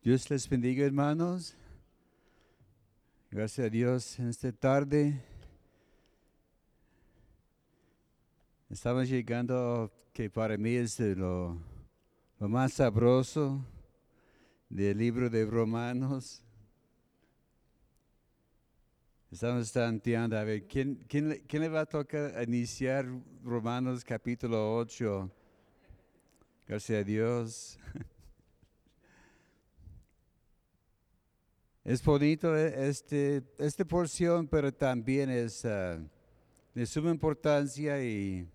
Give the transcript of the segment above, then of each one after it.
Dios les bendiga, hermanos. Gracias a Dios en esta tarde. Estamos llegando que para mí es lo, lo más sabroso del libro de Romanos. Estamos tanteando a ver quién, quién, quién le va a tocar iniciar Romanos capítulo 8. Gracias a Dios. Es bonito eh, este, esta porción, pero también es ah, de suma importancia y,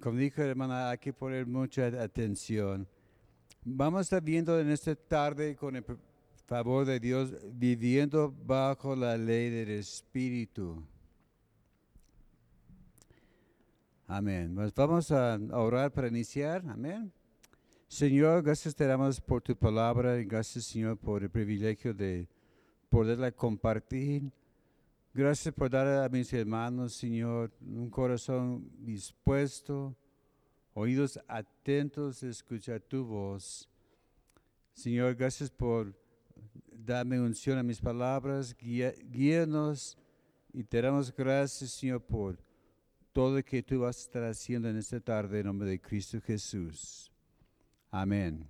como dijo hermana, hay que poner mucha atención. Vamos a estar viendo en esta tarde, con el favor de Dios, viviendo bajo la ley del Espíritu. Amén. Pues vamos a orar para iniciar. Amén. Señor, gracias te damos por tu palabra y gracias, Señor, por el privilegio de poderla compartir. Gracias por dar a mis hermanos, Señor, un corazón dispuesto, oídos atentos a escuchar tu voz. Señor, gracias por darme unción a mis palabras, guía- guíanos y te damos gracias, Señor, por todo lo que tú vas a estar haciendo en esta tarde en nombre de Cristo Jesús. Amén.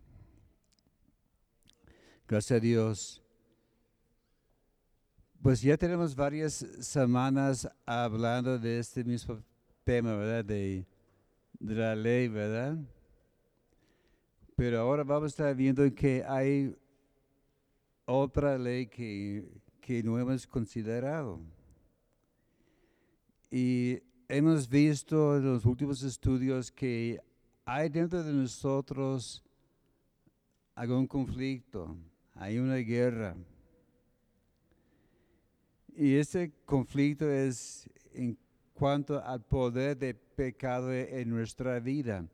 Gracias a Dios. Pues ya tenemos varias semanas hablando de este mismo tema, ¿verdad? De, la ley, ¿verdad? Pero ahora vamos a estar viendo que hay otra ley que, que no hemos considerado. Y hemos visto en los últimos estudios que hay dentro de nosotros algún conflicto, hay una guerra. Y ese conflicto es en cuanto al poder de pecado en nuestra vida.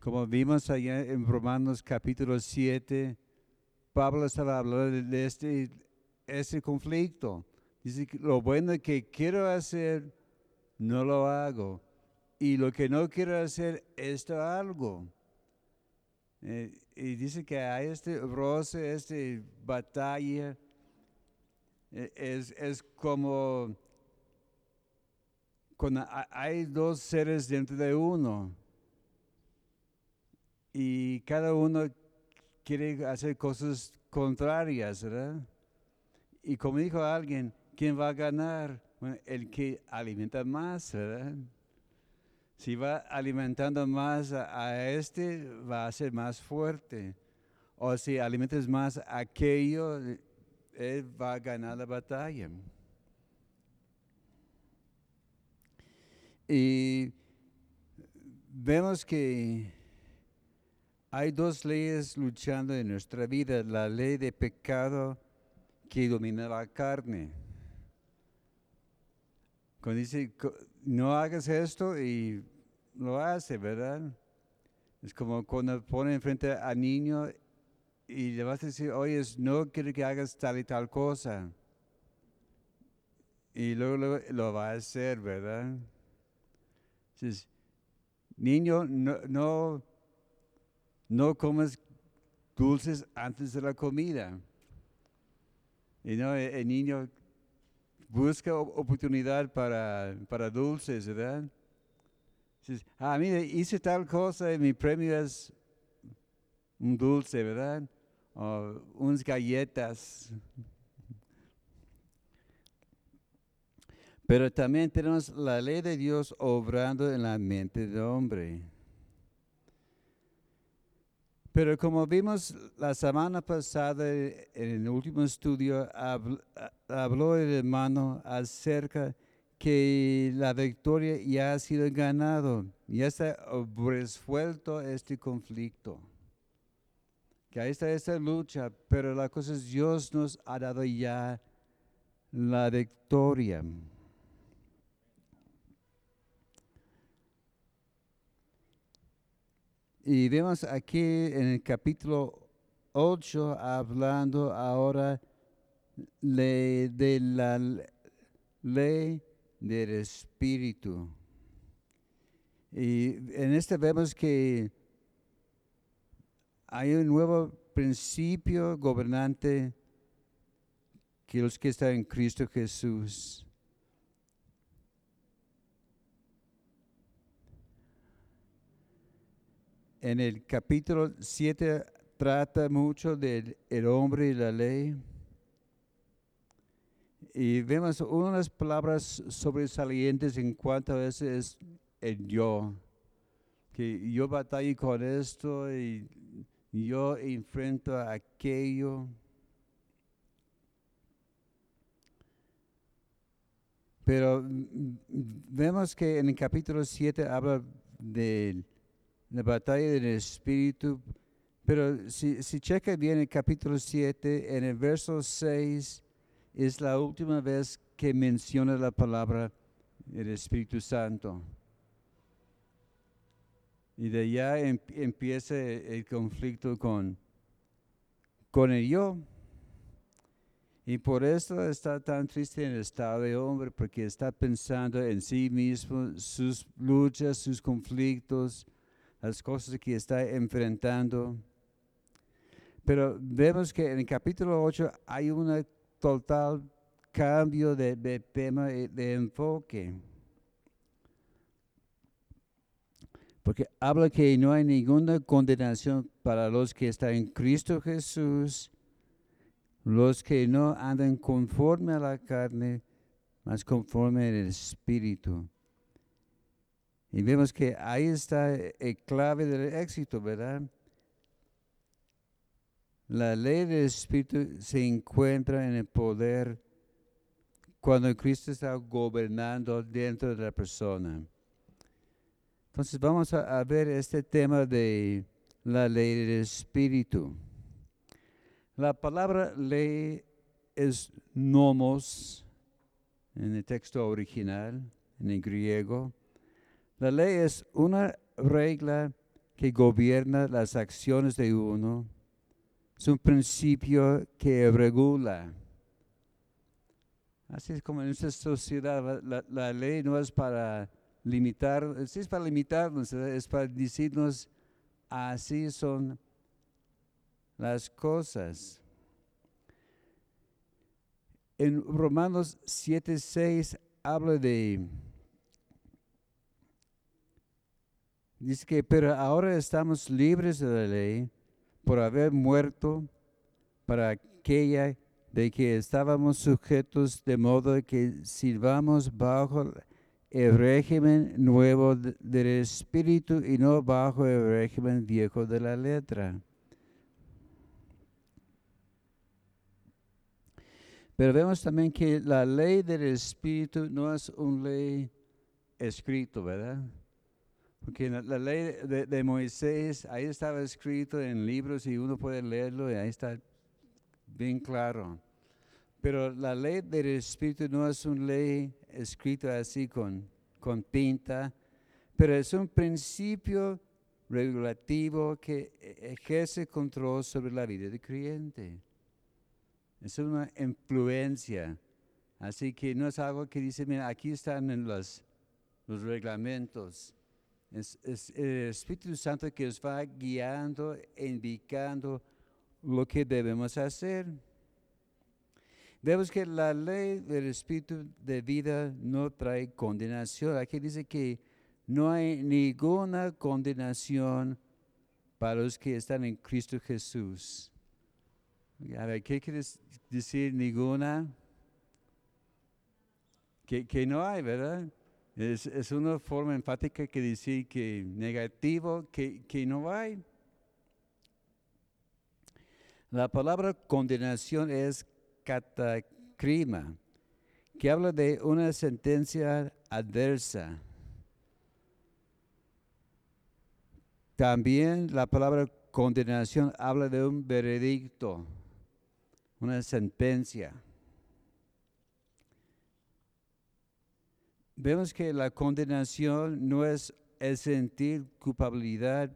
Como vimos allá en Romanos capítulo 7, Pablo estaba hablando de- este, este conflicto. Dice lo bueno que quiero hacer, no lo hago. Y lo que no quiero hacer, esto algo. Eh, y dice que hay este roce, este batalla. eh, Es, es como cuando ha- hay dos seres dentro de uno. Y cada uno quiere hacer cosas contrarias, ¿verdad? Y como dijo alguien, ¿quién va a ganar? El que alimenta más, ¿verdad? Si va alimentando más a, este, va a ser más fuerte. O si alimentas más a aquello, eh, él va a ganar la batalla. Y vemos que hay dos leyes luchando en nuestra vida. La ley de pecado que domina la carne. Cuando dice, "Co- no hagas esto y lo hace, ¿verdad? Es como cuando pone enfrente al niño y le vas a decir, oye, no quiero que hagas tal y tal cosa. Y luego, luego lo va a hacer, ¿verdad? Dices, niño, no, no, no comas dulces antes de la comida. Y no, el niño busca op- oportunidad para, para dulces, ¿verdad? Ah, mire, hice tal cosa y mi premio es un dulce, ¿verdad? O unas galletas. Pero también tenemos la ley de Dios obrando en la mente del hombre. Pero como vimos la semana pasada en el último estudio, habló el hermano acerca que la victoria ya ha sido ganado, ya está resuelto este conflicto. Que ahí está esta lucha, pero la cosa es Dios nos ha dado ya la victoria. Y vemos aquí en el capítulo 8 hablando ahora le- de la ley del Espíritu. Y en este vemos que hay un nuevo principio gobernante que los que están en Cristo Jesús. En el capítulo 7 trata mucho del el hombre y la ley. Y vemos unas palabras sobresalientes en cuanto a veces el yo. Que yo batallo con esto y yo enfrento aquello. Pero vemos que en el capítulo 7 habla de la batalla del Espíritu. Pero si, si checa bien el capítulo 7, en el verso 6 es la última vez que menciona la palabra el Espíritu Santo. Y de allá em, empieza el conflicto con, con el yo. Y por eso está tan triste en el estado de hombre, porque está pensando en sí mismo, sus luchas, sus conflictos, las cosas que está enfrentando. Pero vemos que en el capítulo 8 hay un total cambio de, de tema, de enfoque. Porque habla que no hay ninguna condenación para los que están en Cristo Jesús, los que no andan conforme a la carne, más conforme al Espíritu. Y vemos que ahí está el clave del éxito, ¿verdad? La ley del Espíritu se encuentra en el poder cuando Cristo está gobernando dentro de la persona. Entonces vamos a, ver este tema de la ley del Espíritu. La palabra ley es nomos en el texto original, en el griego. La ley es una regla que gobierna las acciones de uno. Es un principio que regula. Así es como en esta sociedad, la ley no es para limitar, es para limitarnos, es para decirnos, así son las cosas. En Romanos 7:6 habla de, dice que, pero ahora estamos libres de la ley por haber muerto para aquella de que estábamos sujetos de modo que sirvamos bajo el régimen nuevo del espíritu y no bajo el régimen viejo de la letra. Pero vemos también que la ley del espíritu no es una ley escrito, ¿verdad? Porque la, ley de, Moisés, ahí estaba escrito en libros y uno puede leerlo y ahí está bien claro. Pero la ley del Espíritu no es una ley escrita así con, con pinta, pero es un principio regulativo que ejerce control sobre la vida del creyente. Es una influencia. Así que no es algo que dice, mira, aquí están los, los reglamentos. Es, el Espíritu Santo que os va guiando, indicando lo que debemos hacer. Vemos que la ley del Espíritu de vida no trae condenación. Aquí dice que no hay ninguna condenación para los que están en Cristo Jesús. A ver, ¿qué quiere decir ninguna? Que, no hay, ¿verdad? Es, una forma enfática que decir que negativo, que, que no hay. La palabra condenación es catacrima, que habla de una sentencia adversa. También la palabra condenación habla de un veredicto, una sentencia. Vemos que la condenación no es el sentir culpabilidad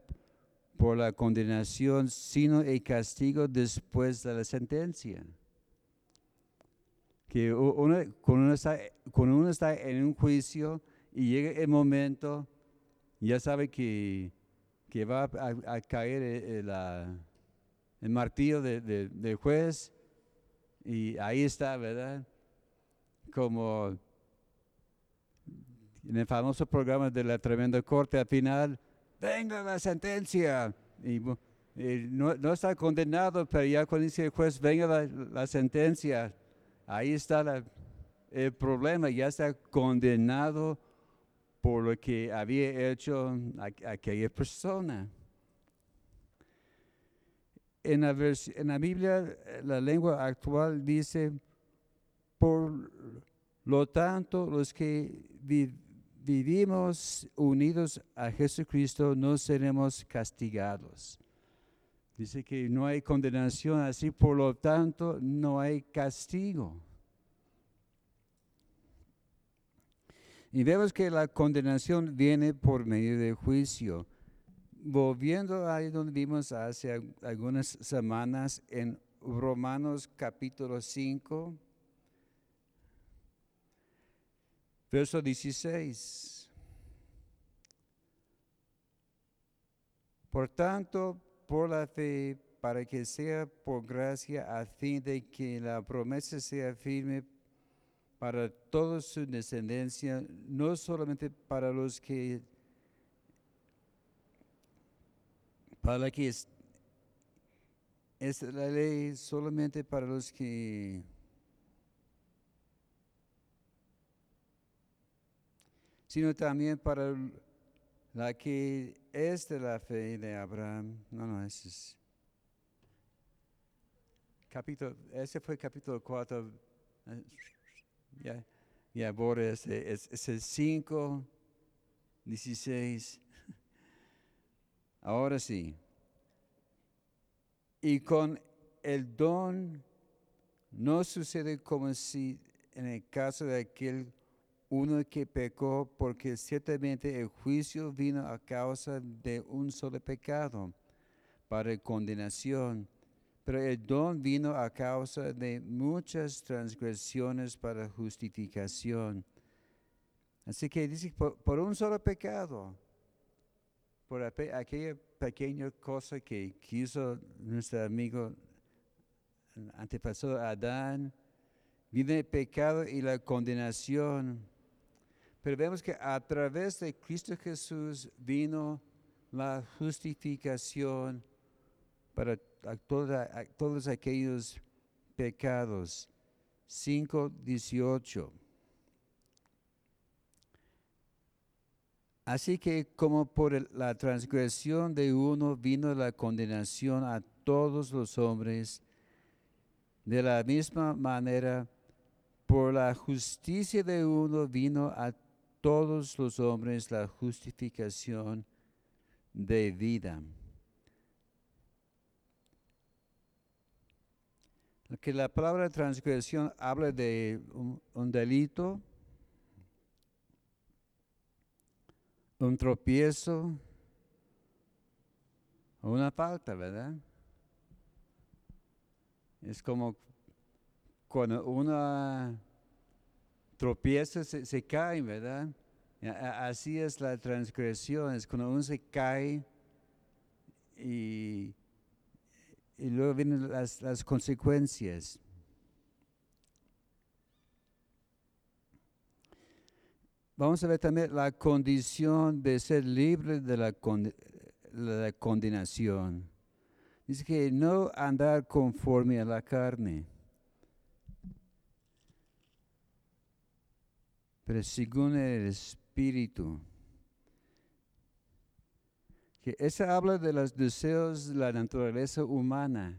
por la condenación, sino el castigo después de la sentencia que uno, cuando, uno está, cuando uno está en un juicio y llega el momento, ya sabe que, que va a, caer eh, eh, el martillo de, de- del juez y ahí está, ¿verdad? Como en el famoso programa de la tremenda corte, al final, venga la sentencia. Y, no, no está condenado, pero ya cuando dice el juez, venga la, sentencia, ahí está el problema, ya está condenado por lo que había hecho aqu- aquella persona. En la, en la Biblia, la lengua actual dice, por lo tanto, los que vi- vivimos unidos a Jesucristo no seremos castigados. Dice que no hay condenación, así por lo tanto no hay castigo. Y vemos que la condenación viene por medio del juicio. Volviendo ahí donde vimos hace al- algunas semanas en Romanos capítulo 5, verso 16. Por tanto, por la fe, para que sea por gracia, a fin de que la promesa sea firme para toda su descendencia, no solamente para los que, para que es, es la ley solamente para los que sino también para la que es de la fe de Abraham. No, no, ese es capítulo, ese fue capítulo 4. Ya, ya borra ese, es, ese 5, 16. Ahora sí. Y con el don no sucede como si en el caso de aquel uno que pecó, porque ciertamente el juicio vino a causa de un solo pecado para condenación, pero el don vino a causa de muchas transgresiones para justificación. Así que dice, por, un solo pecado, por aquella pequeña cosa que quiso nuestro amigo antepasado Adán, viene el pecado y la condenación. Pero vemos que a través de Cristo Jesús vino la justificación para todos aquellos pecados. 5.18. Así que como por la transgresión de uno vino la condenación a todos los hombres, de la misma manera, por la justicia de uno vino a todos los hombres la justificación de vida. Que la palabra transgresión habla de un, un delito, un tropiezo, una falta, ¿verdad? Es como cuando uno tropieza, se, se cae, ¿verdad? Así es la transgresión, es cuando uno se cae y, y luego vienen las, las consecuencias. Vamos a ver también la condición de ser libre de la, conde- la condenación. Dice que no andar conforme a la carne, pero según el Espíritu. Que esa habla de los deseos de la naturaleza humana,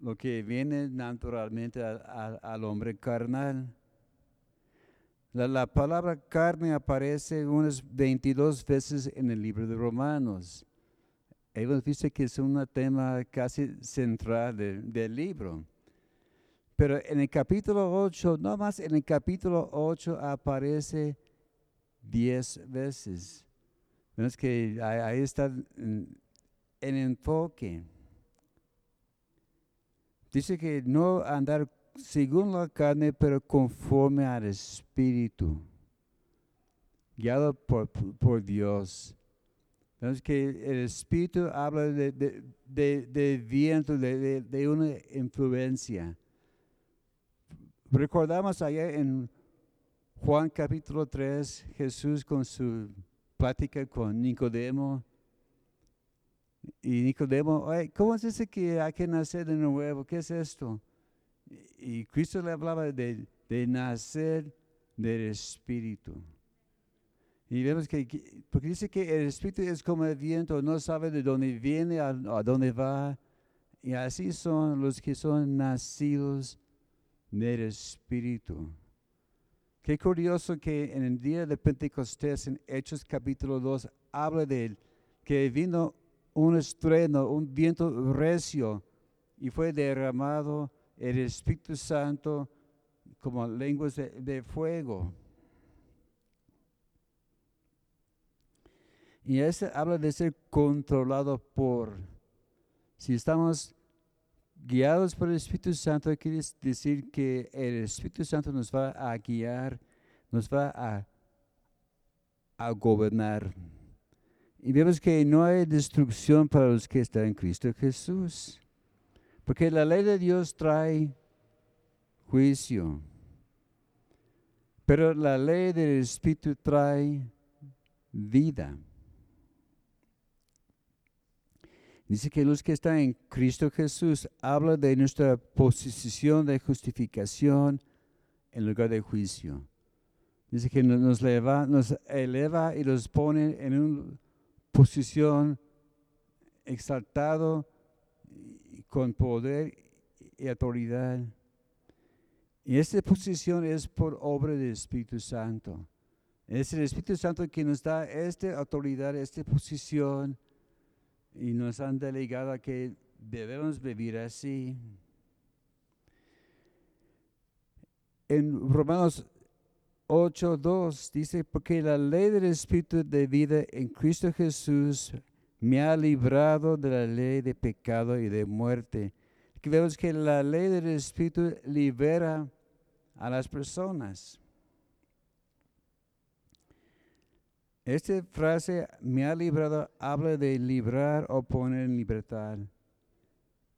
lo que viene naturalmente al hombre carnal. La, la palabra carne aparece unas 22 veces en el libro de Romanos. Hemos visto que es un tema casi central de- del libro. Pero en el capítulo 8, no más en el capítulo 8 aparece 10 veces. Vemos que ahí, está el enfoque. Dice que no andar según la carne, pero conforme al Espíritu, guiado por, por Dios. Vemos que el Espíritu habla de, de, de, de viento, de una influencia. Recordamos allá en Juan capítulo 3, Jesús con su plática con Nicodemo. Y Nicodemo, "Ay, ¿cómo es eso que hay que nacer de nuevo? ¿Qué es esto? Y Cristo le hablaba de, de nacer del Espíritu. Y vemos que, que- porque dice que el Espíritu es como el viento, no sabe de dónde viene, a dónde va. Y así son los que son nacidos del Espíritu. Qué curioso que en el día de Pentecostés, en Hechos capítulo 2, habla de que vino un estruendo, un viento recio, y fue derramado el Espíritu Santo como lenguas de, de fuego. Y este habla de ser controlado por. Si estamos guiados por el Espíritu Santo, quiere decir que el Espíritu Santo nos va a guiar, nos va a, gobernar. Y vemos que no hay destrucción para los que están en Cristo Jesús. Porque la ley de Dios trae juicio. Pero la ley del Espíritu trae vida. Dice que los que están en Cristo Jesús habla de nuestra posición de justificación en lugar de juicio. Dice que no- nos eleva, y nos pone en una posición exaltado con poder y autoridad. Y esta posición es por obra del Espíritu Santo. Es el Espíritu Santo que nos da esta autoridad, esta posición, y nos han delegado a que debemos vivir así. En Romanos 8:2 dice, porque la ley del Espíritu de vida en Cristo Jesús me ha librado de la ley de pecado y de muerte. Vemos que la ley del Espíritu libera a las personas. Esta frase, me ha librado, habla de librar o poner en libertad.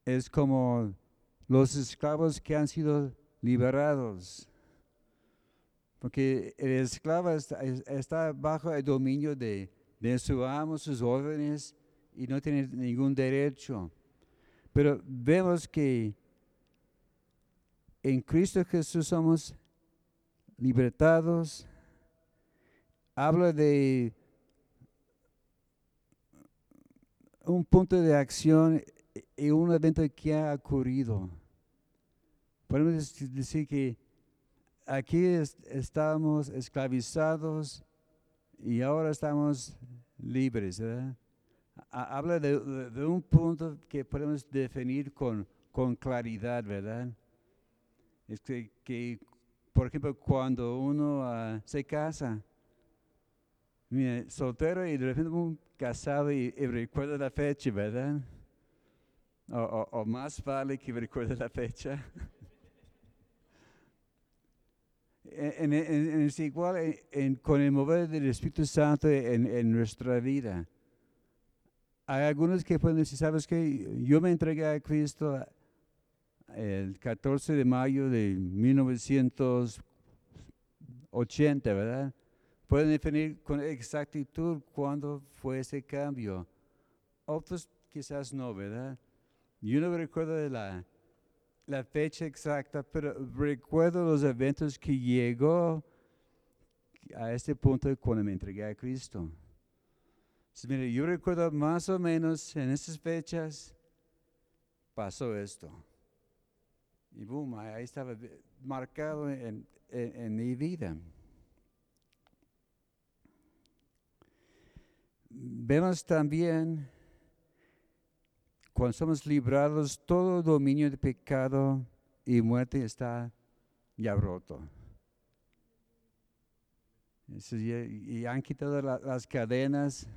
Es como los esclavos que han sido liberados. Porque el esclavo está, es- está bajo el dominio de, de su amo, sus órdenes, y no tiene ningún derecho. Pero vemos que en Cristo Jesús somos libertados. Habla de un punto de acción y un evento que ha ocurrido. Podemos dec- decir que aquí es- estábamos esclavizados y ahora estamos libres. ¿verdad? Ha- Habla de, un punto que podemos definir con, con claridad, ¿verdad? Es que, que, por ejemplo, cuando uno ah, se casa, mira, soltero y de repente un casado y, recuerda la fecha, ¿verdad? O, más vale que recuerde la fecha. En, en- es igual en- con el mover del Espíritu Santo en nuestra vida. Hay algunos que pueden decir, ¿sabes qué? Yo me entregué a Cristo el 14 de mayo de 1980, ¿verdad? Pueden definir con exactitud cuándo fue ese cambio. Otros quizás no, ¿verdad? Yo no recuerdo de la, fecha exacta, pero recuerdo los eventos que llegó a este punto cuando me entregué a Cristo. Entonces, mire, yo recuerdo más o menos en esas fechas pasó esto. Y boom, ahí estaba marcado en, en- en mi vida. Vemos también, cuando somos librados, todo dominio de pecado y muerte está ya roto. Y han quitado la- las cadenas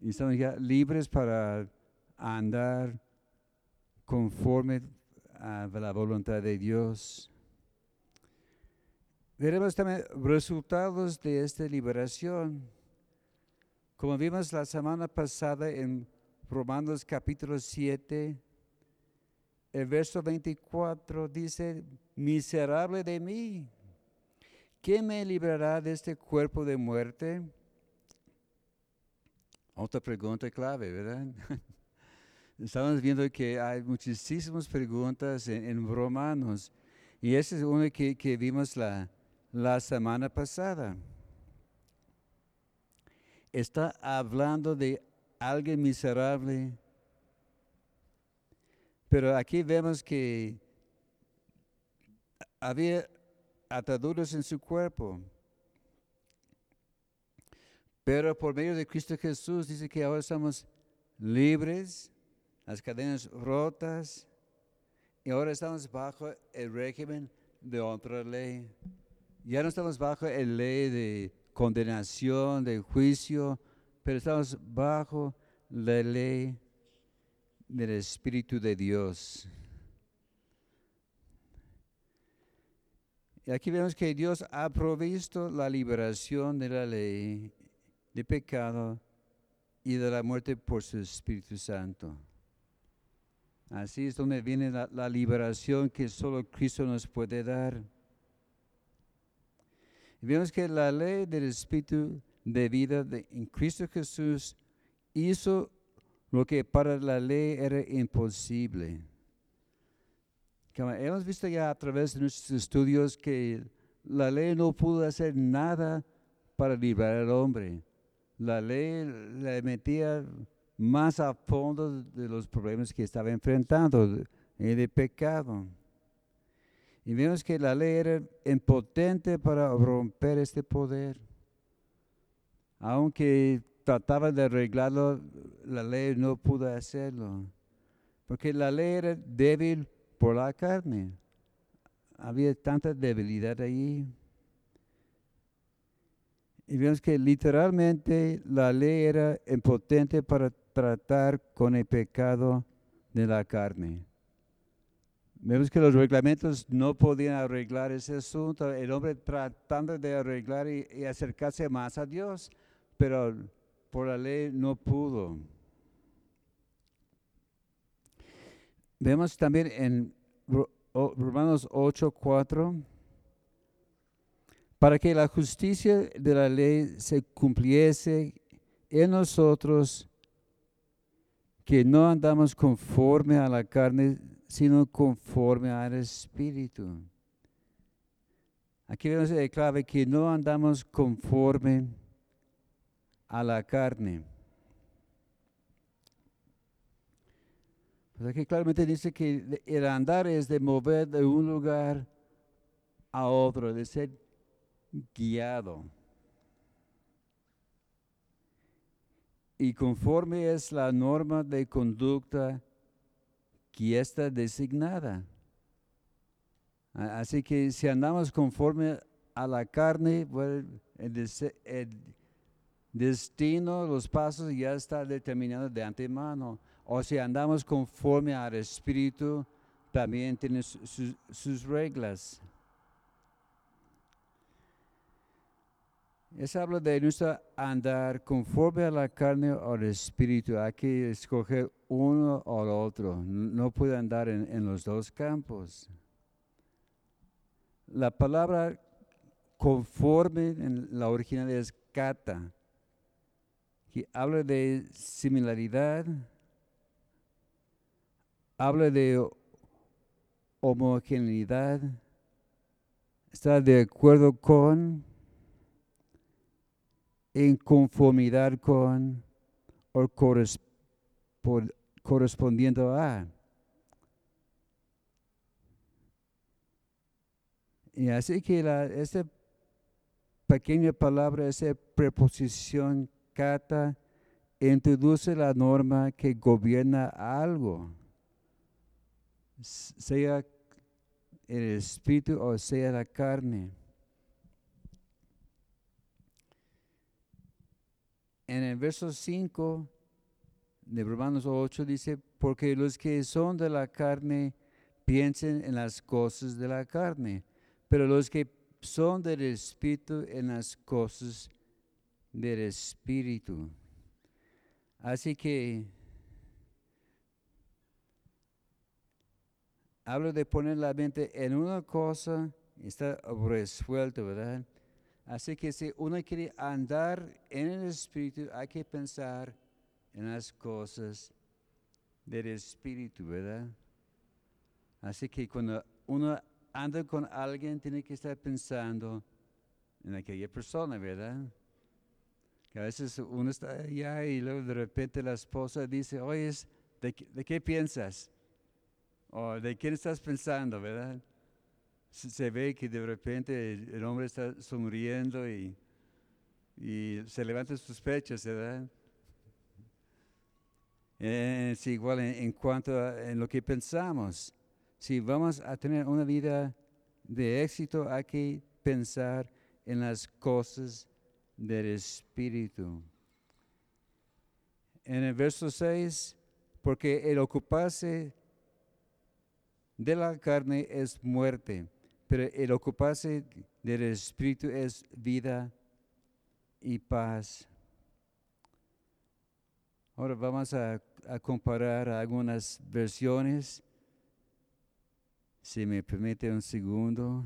y estamos ya libres para andar conforme a la voluntad de Dios. Veremos también resultados de esta liberación. Como vimos la semana pasada en Romanos capítulo 7, el verso 24 dice, miserable de mí, ¿quién me librará de este cuerpo de muerte? Otra pregunta clave, ¿verdad? Estamos viendo que hay muchísimas preguntas en, Romanos y esa es una que, que vimos la, la semana pasada. Está hablando de alguien miserable. Pero aquí vemos que había ataduras en su cuerpo. Pero por medio de Cristo Jesús dice que ahora somos libres, las cadenas rotas, y ahora estamos bajo el régimen de otra ley. Ya no estamos bajo el ley de condenación, de juicio, pero estamos bajo la ley del Espíritu de Dios. Y aquí vemos que Dios ha provisto la liberación de la ley de pecado y de la muerte por su Espíritu Santo. Así es donde viene la, la liberación que solo Cristo nos puede dar. Vemos que la ley del Espíritu de vida en Cristo Jesús hizo lo que para la ley era imposible. Como hemos visto ya a través de nuestros estudios que la ley no pudo hacer nada para liberar al hombre. La ley le metía más a fondo de los problemas que estaba enfrentando, de, de pecado. Y vemos que la ley era impotente para romper este poder aunque trataba de arreglarlo, la ley no pudo hacerlo. Porque la ley era débil por la carne. Había tanta debilidad ahí. Y vemos que literalmente la ley era impotente para tratar con el pecado de la carne. Vemos que los reglamentos no podían arreglar ese asunto. El hombre tratando de arreglar y acercarse más a Dios pero por la ley no pudo. Vemos también en Romanos 8, 4, para que la justicia de la ley se cumpliese en nosotros, que no andamos conforme a la carne, sino conforme al Espíritu. Aquí vemos la clave que no andamos conforme a la carne. Pues aquí claramente dice que el andar es de mover de un lugar a otro, de ser guiado. Y conforme es la norma de conducta que está designada. Así que si andamos conforme a la carne, el, destino, los pasos ya está determinado de antemano. O si andamos conforme al Espíritu, también tiene sus reglas. Es habla de nuestro andar conforme a la carne o al espíritu. Hay que escoger uno o el otro. No puede andar en, en, los dos campos. La palabra conforme en la original es kata que habla de similaridad, habla de homogeneidad, está de acuerdo con, en conformidad con o correspondiendo a. Y así que la, esta pequeña palabra, esa preposición Cata introduce la norma que gobierna algo, sea el espíritu o sea la carne. En el verso 5 de Romanos 8 dice, porque los que son de la carne piensen en las cosas de la carne, pero los que son del espíritu en las cosas del Espíritu. Así que hablo de poner la mente en una cosa y está resuelto, ¿verdad? Así que si uno quiere andar en el Espíritu, hay que pensar en las cosas del Espíritu, ¿verdad? Así que cuando uno anda con alguien, tiene que estar pensando en aquella persona, ¿verdad? Que a veces uno está allá y luego de repente la esposa dice, oye, ¿de, ¿de qué piensas? O ¿de quién estás pensando, verdad? Se ve que de repente el hombre está sonriendo y, y se levanta sus pechos, ¿verdad? Es igual en, cuanto a en lo que pensamos. Si vamos a tener una vida de éxito, hay que pensar en las cosas del Espíritu. En el verso 6, porque el ocuparse de la carne es muerte, pero el ocuparse del Espíritu es vida y paz. Ahora vamos a, comparar algunas versiones. Si me permite un segundo.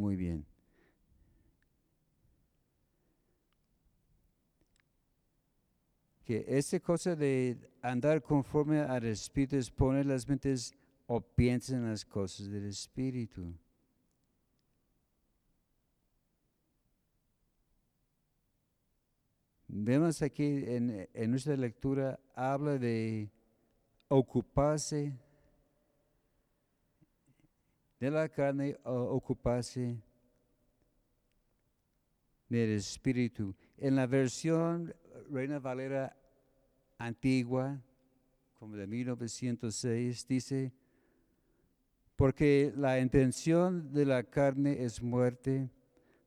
Muy bien. que esa cosa de andar conforme al Espíritu es poner las mentes o piensa en las cosas del Espíritu. Vemos aquí en, en nuestra lectura, habla de ocuparse de la carne o ocuparse del Espíritu. En la versión Reina Valera antigua, como de 1906, dice, porque la intención de la carne es muerte,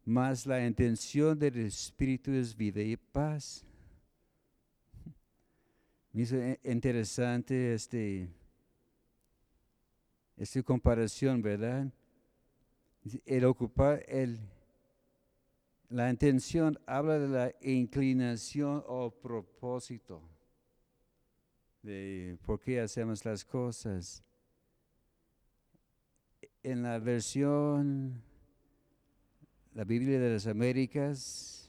mas la intención del Espíritu es vida y paz. Me hizo interesante este, esta comparación, ¿verdad? El ocupar, el, la intención habla de la inclinación o propósito de por qué hacemos las cosas. En la versión, la Biblia de las Américas,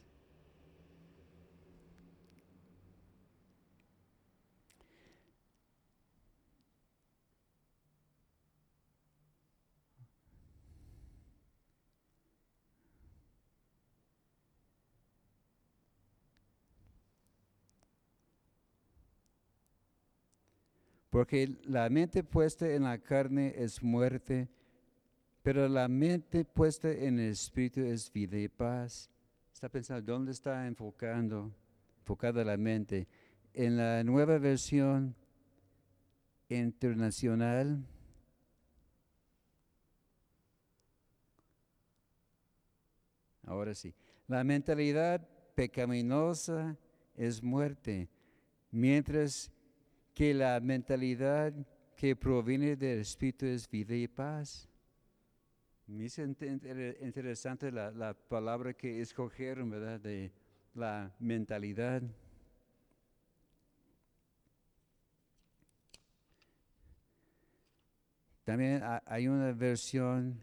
Porque la mente puesta en la carne es muerte, pero la mente puesta en el espíritu es vida y paz. Está pensando, ¿dónde está enfocando, enfocada la mente? En la nueva versión internacional, ahora sí, la mentalidad pecaminosa es muerte, mientras que la mentalidad que proviene del Espíritu es vida y paz. Me es interesante la, palabra que escogieron, ¿verdad? De la mentalidad. También hay una versión,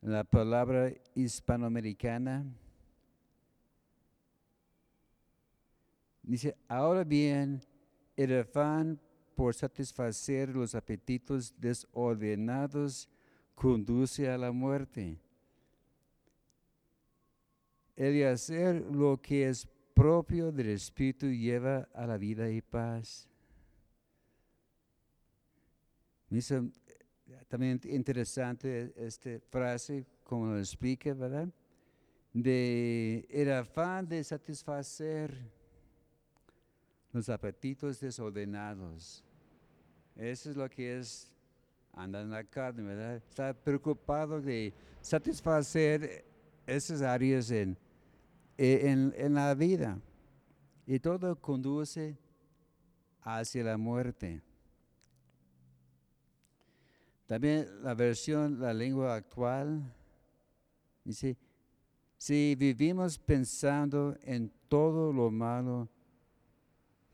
la palabra hispanoamericana, Dice, ahora bien, el afán por satisfacer los apetitos desordenados conduce a la muerte. El hacer lo que es propio del Espíritu lleva a la vida y paz. También interesante esta frase, como lo explica, ¿verdad? De el afán de satisfacer los apetitos desordenados. Eso es lo que es andar en la carne, ¿verdad? Está preocupado de satisfacer esas áreas en eh, en, en la vida. Y todo conduce hacia la muerte. También la versión, la lengua actual, dice, si vivimos pensando en todo lo malo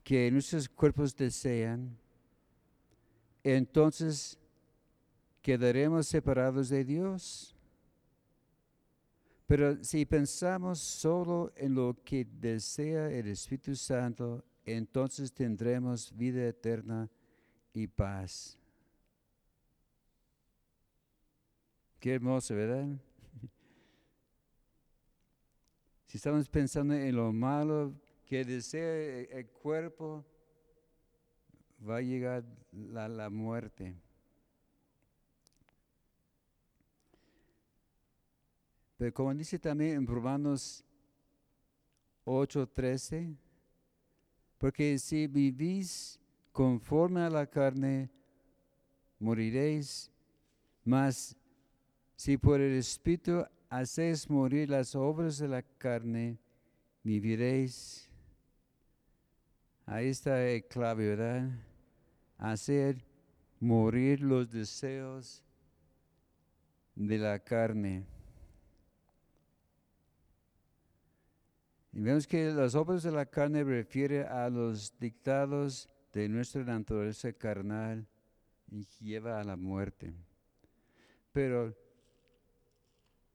que nuestros cuerpos desean, entonces quedaremos separados de Dios. Pero si pensamos solo en lo que desea el Espíritu Santo, entonces tendremos vida eterna y paz. Qué hermoso, ¿verdad? Si estamos pensando en lo malo que desea el cuerpo, va a llegar la, la muerte. Pero como dice también en Romanos 8:13, porque si vivís conforme a la carne, moriréis, mas si por el Espíritu hacéis morir las obras de la carne, viviréis. Ahí está el clave, ¿verdad? Hacer morir los deseos de la carne. Y vemos que las obras de la carne refiere a los dictados de nuestra naturaleza carnal y lleva a la muerte. Pero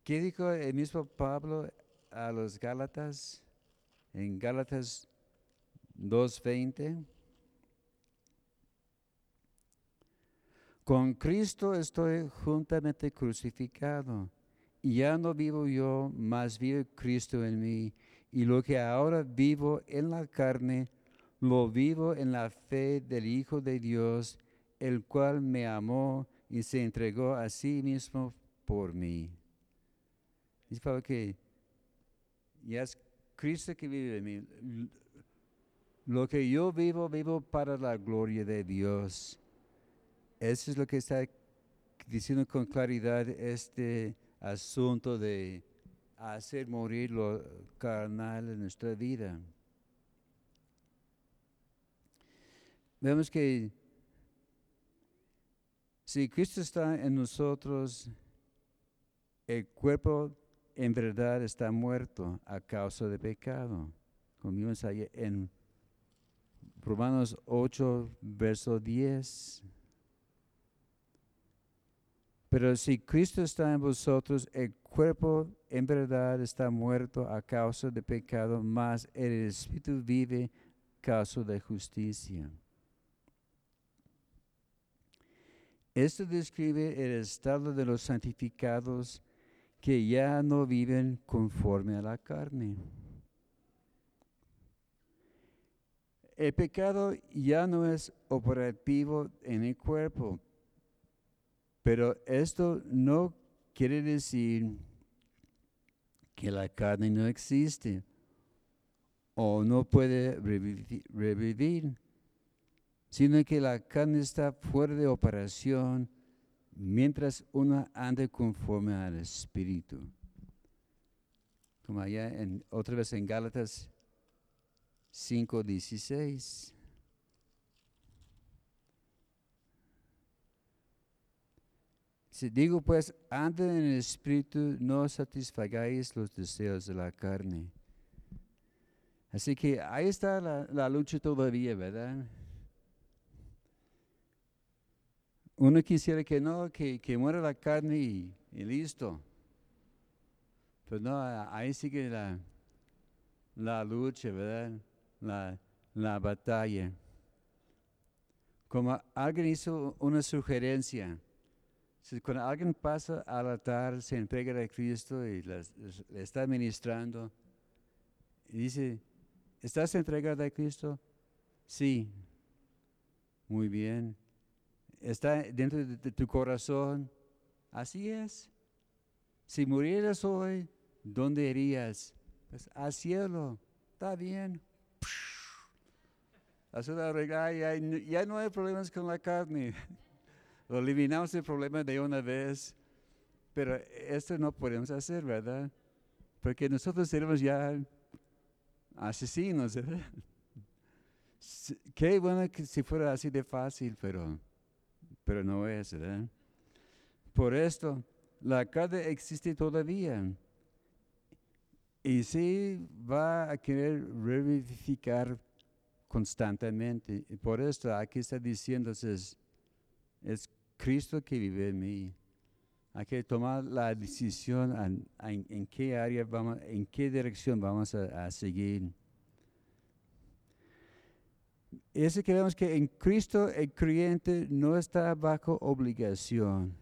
¿Qué dijo el mismo Pablo a los Gálatas? En Gálatas 2.20. Con Cristo estoy juntamente crucificado. Y ya no vivo yo, mas vive Cristo en mí. Y lo que ahora vivo en la carne, lo vivo en la fe del Hijo de Dios, el cual me amó y se entregó a sí mismo por mí. Dice Pablo que ya es Cristo que vive en mí. Lo que yo vivo, vivo para la gloria de Dios. Eso es lo que está diciendo con claridad este asunto de hacer morir lo carnal en nuestra vida. Vemos que si Cristo está en nosotros, el cuerpo en verdad está muerto a causa de pecado. Como vimos ahí en Romanos 8, verso 10. Pero si Cristo está en vosotros, el cuerpo en verdad está muerto a causa de pecado, mas el Espíritu vive a causa de justicia. Esto describe el estado de los santificados que ya no viven conforme a la carne. El pecado ya no es operativo en el cuerpo, pero esto no quiere decir que la carne no existe o no puede revivir, sino que la carne está fuera de operación mientras uno ande conforme al Espíritu. Como allá en, otra vez en Gálatas 5:16. Si digo pues, anden en el Espíritu, no satisfagáis los deseos de la carne. Así que ahí está la, la lucha todavía, ¿verdad? Uno quisiera que no, que, que muera la carne y, listo. Pero no, ahí sigue la, la lucha, ¿verdad? La, la batalla. Como alguien hizo una sugerencia, cuando alguien pasa al altar, se entrega a Cristo y le está ministrando, y dice, ¿estás entregado a Cristo? Sí. Muy bien está dentro de, tu corazón. Así es. Si murieras hoy, ¿dónde irías? Pues al cielo. Está bien. Ya, ya no hay problemas con la carne. Eliminamos el problema de una vez. Pero esto no podemos hacer, ¿verdad? Porque nosotros tenemos ya asesinos. ¿verdad? Qué bueno que si fuera así de fácil, pero, pero no es, ¿verdad? Por esto, la carne existe todavía. Y sí va a querer revivificar constantemente. Y por esto aquí está diciendo, es, es Cristo que vive en mí. Hay que tomar la decisión en, qué área vamos, en qué dirección vamos a, seguir. Es que vemos que en Cristo el creyente no está bajo obligación,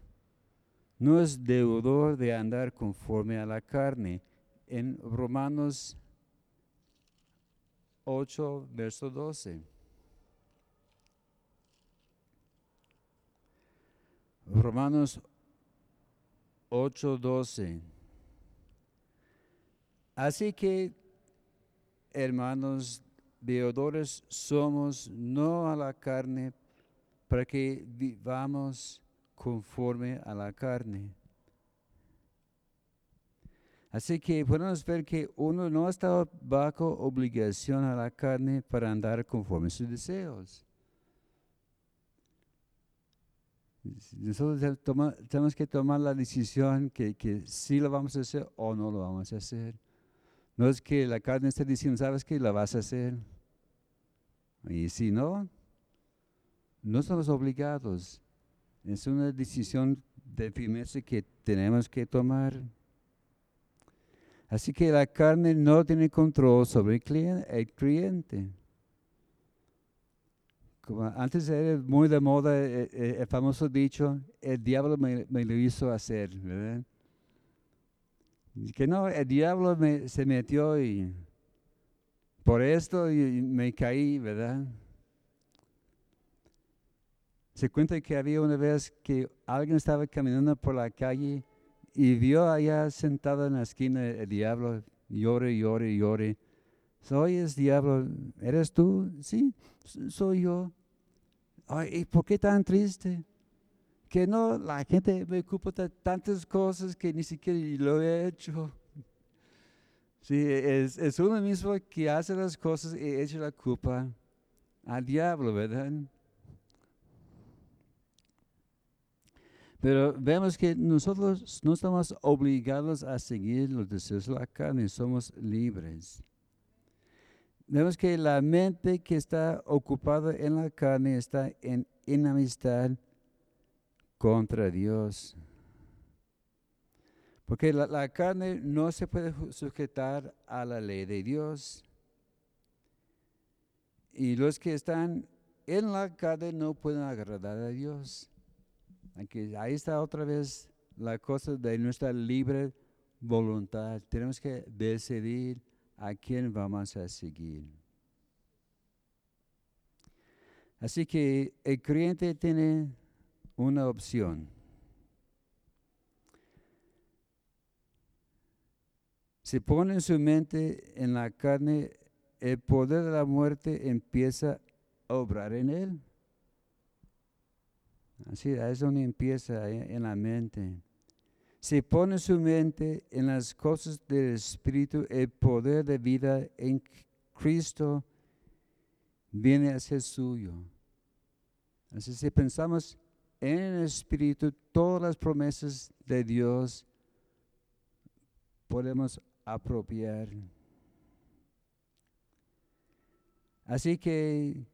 no es deudor de andar conforme a la carne. En Romanos 8, verso 12. Romanos 8:12. Así que, hermanos deudores, somos no a la carne para que vivamos conforme a la carne. Así que podemos ver que uno no está bajo obligación a la carne para andar conforme a sus deseos. Nosotros tenemos que tomar la decisión que, que si lo vamos a hacer o no lo vamos a hacer. No es que la carne esté diciendo, ¿sabes qué? La vas a hacer. Y si no, no somos obligados. Es una decisión de firmeza que tenemos que tomar. Así que la carne no tiene control sobre el cliente antes era muy de moda eh, eh, el, famoso dicho, el diablo me, lo hizo hacer, ¿verdad? Que no, el diablo me, se metió y por esto y, me caí, ¿verdad? Se cuenta que había una vez que alguien estaba caminando por la calle y vio allá sentado en la esquina el diablo, llore, llore, llore. Soy el diablo, ¿eres tú? Sí, soy yo. ¿y por qué tan triste? Que no, la gente me ocupa de tantas cosas que ni siquiera lo he hecho. Sí, es, es uno mismo que hace las cosas y echa la culpa al diablo, ¿verdad? Pero vemos que nosotros no estamos obligados a seguir los deseos de la carne, somos libres. Vemos que la mente que está ocupada en la carne está en enemistad contra Dios. Porque la, la, carne no se puede sujetar a la ley de Dios. Y los que están en la carne no pueden agradar a Dios. Ahí está otra vez la cosa de nuestra libre voluntad. Tenemos que decidir a quién vamos a seguir. Así que el creyente tiene una opción. Si pone su mente en la carne, el poder de la muerte empieza a obrar en él. Así, es donde empieza en la mente si pone su mente en las cosas del Espíritu, el poder de vida en Cristo viene a ser suyo. Así si pensamos en el Espíritu, todas las promesas de Dios podemos apropiar. Así que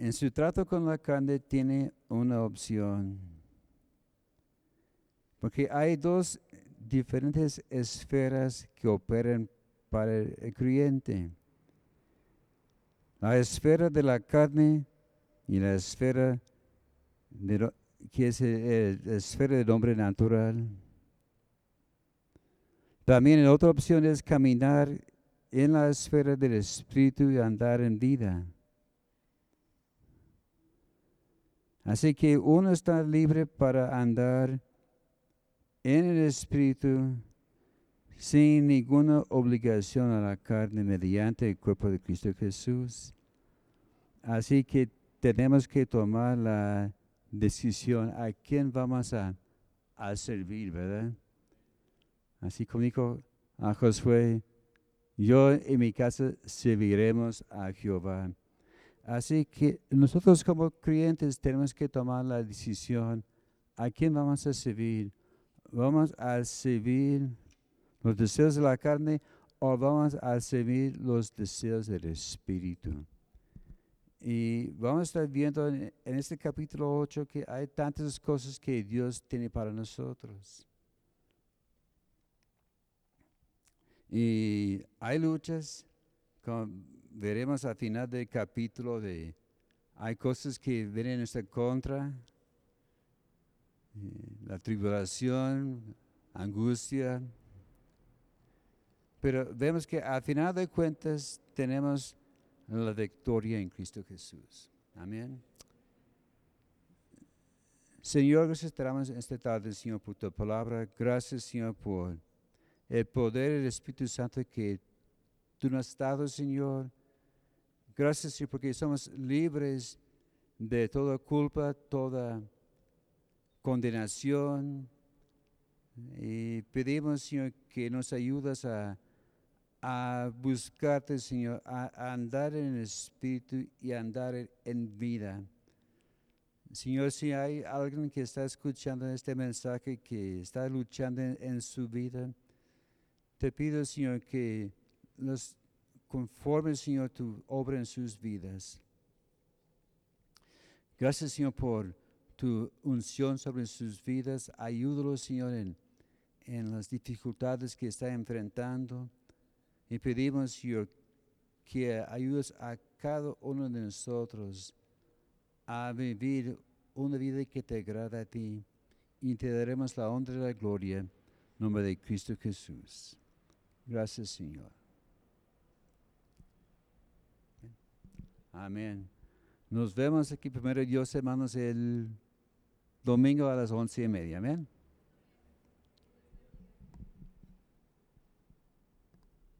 en su trato con la carne tiene una opción. Porque hay dos diferentes esferas que operan para el creyente. La esfera de la carne y la esfera de, que es la esfera del hombre natural. También otra opción es caminar en la esfera del espíritu y andar en vida. Así que uno está libre para andar en el Espíritu sin ninguna obligación a la carne mediante el cuerpo de Cristo Jesús. Así que tenemos que tomar la decisión a quién vamos a, servir, ¿verdad? Así como dijo a Josué, yo y mi casa serviremos a Jehová. Así que nosotros como creyentes tenemos que tomar la decisión a quién vamos a servir. ¿Vamos a servir los deseos de la carne o vamos a servir los deseos del Espíritu? Y vamos a estar viendo en, este capítulo 8 que hay tantas cosas que Dios tiene para nosotros. Y hay luchas, como veremos al final del capítulo, de, hay cosas que vienen en nuestra contra, eh, la tribulación, angustia. Pero vemos que al final de cuentas tenemos la victoria en Cristo Jesús. Amén. Señor, gracias te damos esta tarde, Señor, por tu palabra. Gracias, Señor, por el poder del Espíritu Santo que tú nos has dado, Señor. Gracias, Señor, porque somos libres de toda culpa, toda condenación. Y pedimos, Señor, que nos ayudas a, buscarte, Señor, a, andar en el Espíritu y a andar en vida. Señor, si hay alguien que está escuchando este mensaje, que está luchando en su vida, te pido, Señor, que los conforme, Señor, tu obra en sus vidas. Gracias, Señor, por tu unción sobre sus vidas. Ayúdalos, Señor, en, en las dificultades que está enfrentando. Y pedimos, Señor, que ayudes a cada uno de nosotros a vivir una vida que te agrada a ti. Y te daremos la honra y la gloria en nombre de Cristo Jesús. Gracias, Señor. Amén. Nos vemos aquí primero Dios, hermanos, el domingo a las once y media. Amén.